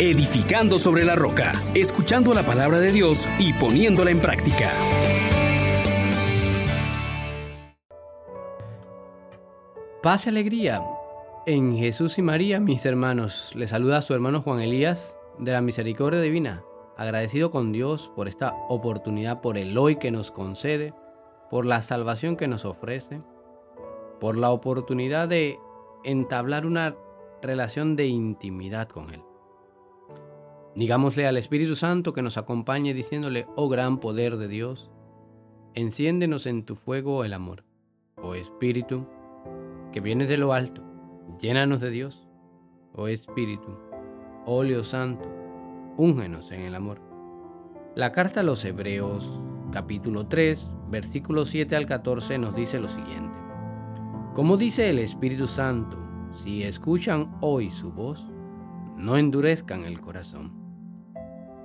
edificando sobre la roca, escuchando la palabra de Dios y poniéndola en práctica. Paz y alegría en Jesús y María, mis hermanos. Les saluda a su hermano Juan Elías de la Misericordia Divina, agradecido con Dios por esta oportunidad, por el hoy que nos concede, por la salvación que nos ofrece, por la oportunidad de entablar una relación de intimidad con Él. Digámosle al Espíritu Santo que nos acompañe diciéndole, oh gran poder de Dios, enciéndenos en tu fuego el amor. Oh Espíritu, que vienes de lo alto, llénanos de Dios. Oh Espíritu, óleo santo, úngenos en el amor. La carta a los Hebreos, capítulo 3, versículos 7 al 14, nos dice lo siguiente. Como dice el Espíritu Santo, si escuchan hoy su voz, no endurezcan el corazón.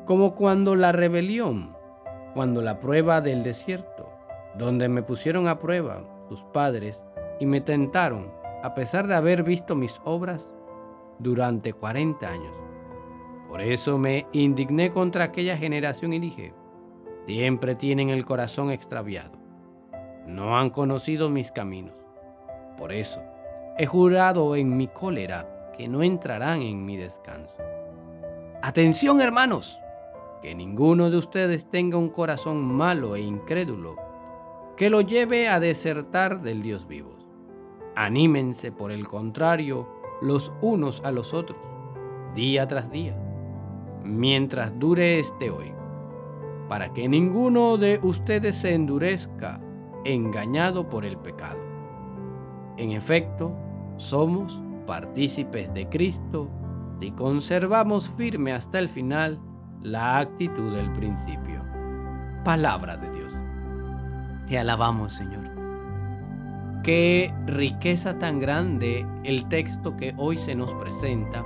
Como cuando la rebelión, cuando la prueba del desierto, donde me pusieron a prueba sus padres y me tentaron, a pesar de haber visto mis obras durante 40 años. Por eso me indigné contra aquella generación y dije, siempre tienen el corazón extraviado, no han conocido mis caminos. Por eso, he jurado en mi cólera que no entrarán en mi descanso. Atención hermanos, que ninguno de ustedes tenga un corazón malo e incrédulo que lo lleve a desertar del Dios vivo. Anímense por el contrario los unos a los otros, día tras día, mientras dure este hoy, para que ninguno de ustedes se endurezca engañado por el pecado. En efecto, somos partícipes de Cristo si conservamos firme hasta el final la actitud del principio. Palabra de Dios. Te alabamos, Señor. Qué riqueza tan grande el texto que hoy se nos presenta,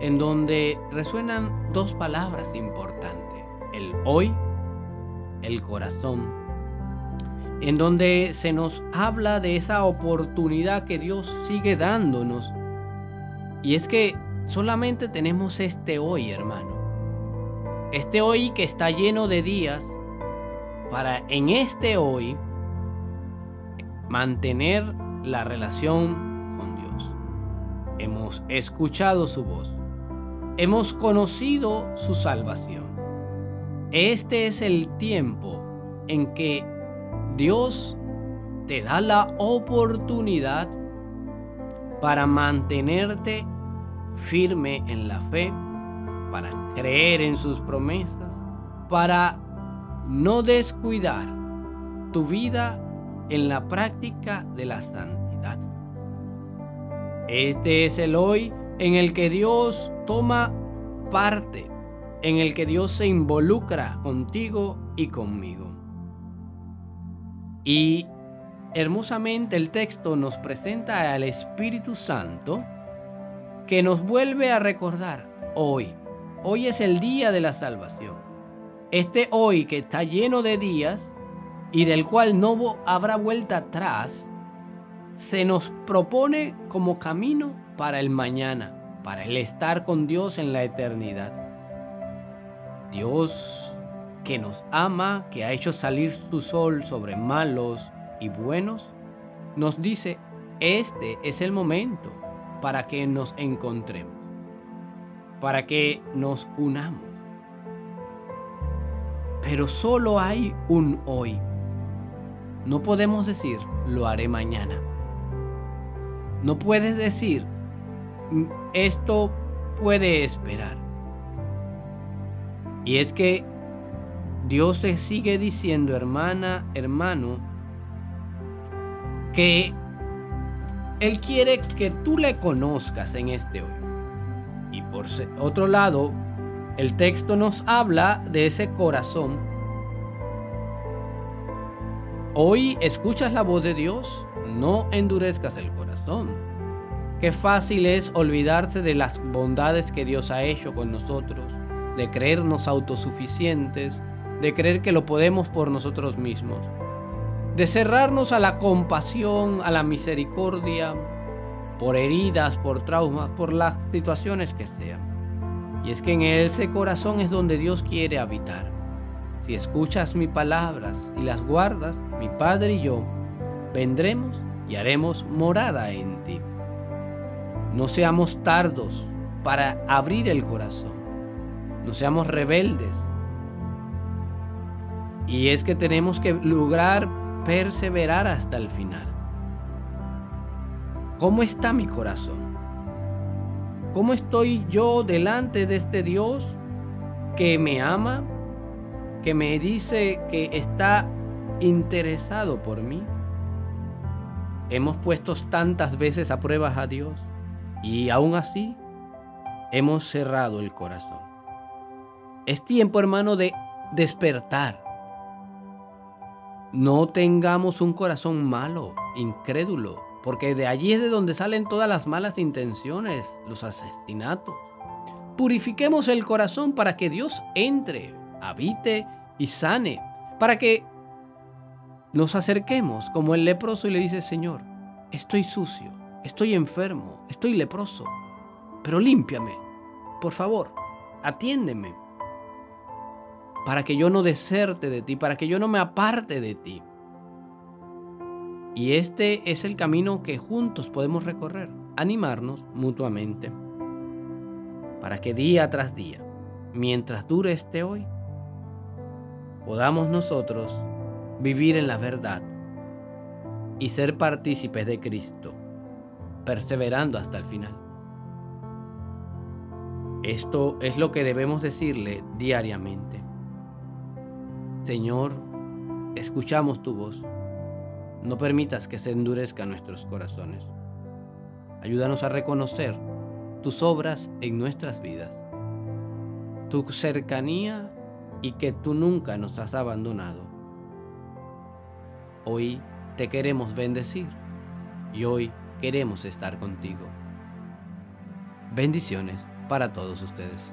en donde resuenan dos palabras importantes, el hoy, el corazón, en donde se nos habla de esa oportunidad que Dios sigue dándonos. Y es que solamente tenemos este hoy, hermano. Este hoy que está lleno de días, para en este hoy mantener la relación con Dios. Hemos escuchado su voz. Hemos conocido su salvación. Este es el tiempo en que Dios te da la oportunidad para mantenerte firme en la fe, para creer en sus promesas, para no descuidar tu vida en la práctica de la santidad. Este es el hoy en el que Dios toma parte, en el que Dios se involucra contigo y conmigo. Y hermosamente el texto nos presenta al Espíritu Santo que nos vuelve a recordar hoy. Hoy es el día de la salvación. Este hoy que está lleno de días y del cual no habrá vuelta atrás, se nos propone como camino para el mañana, para el estar con Dios en la eternidad. Dios que nos ama, que ha hecho salir su sol sobre malos y buenos, nos dice, este es el momento para que nos encontremos, para que nos unamos. Pero solo hay un hoy. No podemos decir, lo haré mañana. No puedes decir, mm, esto puede esperar. Y es que Dios te sigue diciendo, hermana, hermano, que Él quiere que tú le conozcas en este hoy. Y por otro lado, el texto nos habla de ese corazón Hoy escuchas la voz de Dios, no endurezcas el corazón. Qué fácil es olvidarse de las bondades que Dios ha hecho con nosotros, de creernos autosuficientes, de creer que lo podemos por nosotros mismos, de cerrarnos a la compasión, a la misericordia, por heridas, por traumas, por las situaciones que sean. Y es que en ese corazón es donde Dios quiere habitar. Si escuchas mis palabras y las guardas, mi Padre y yo vendremos y haremos morada en ti. No seamos tardos para abrir el corazón. No seamos rebeldes. Y es que tenemos que lograr perseverar hasta el final. ¿Cómo está mi corazón? ¿Cómo estoy yo delante de este Dios que me ama, que me dice que está interesado por mí? Hemos puesto tantas veces a pruebas a Dios y aún así hemos cerrado el corazón. Es tiempo, hermano, de despertar. No tengamos un corazón malo, incrédulo, porque de allí es de donde salen todas las malas intenciones, los asesinatos. Purifiquemos el corazón para que Dios entre, habite y sane, para que nos acerquemos como el leproso y le dice, Señor, estoy sucio, estoy enfermo, estoy leproso, pero límpiame, por favor, atiéndeme, para que yo no deserte de ti, para que yo no me aparte de ti. Y este es el camino que juntos podemos recorrer, animarnos mutuamente, para que día tras día, mientras dure este hoy, podamos nosotros vivir en la verdad y ser partícipes de Cristo, perseverando hasta el final. Esto es lo que debemos decirle diariamente. Señor, escuchamos tu voz no permitas que se endurezcan nuestros corazones. Ayúdanos a reconocer tus obras en nuestras vidas, tu cercanía y que tú nunca nos has abandonado. Hoy te queremos bendecir y hoy queremos estar contigo. Bendiciones para todos ustedes.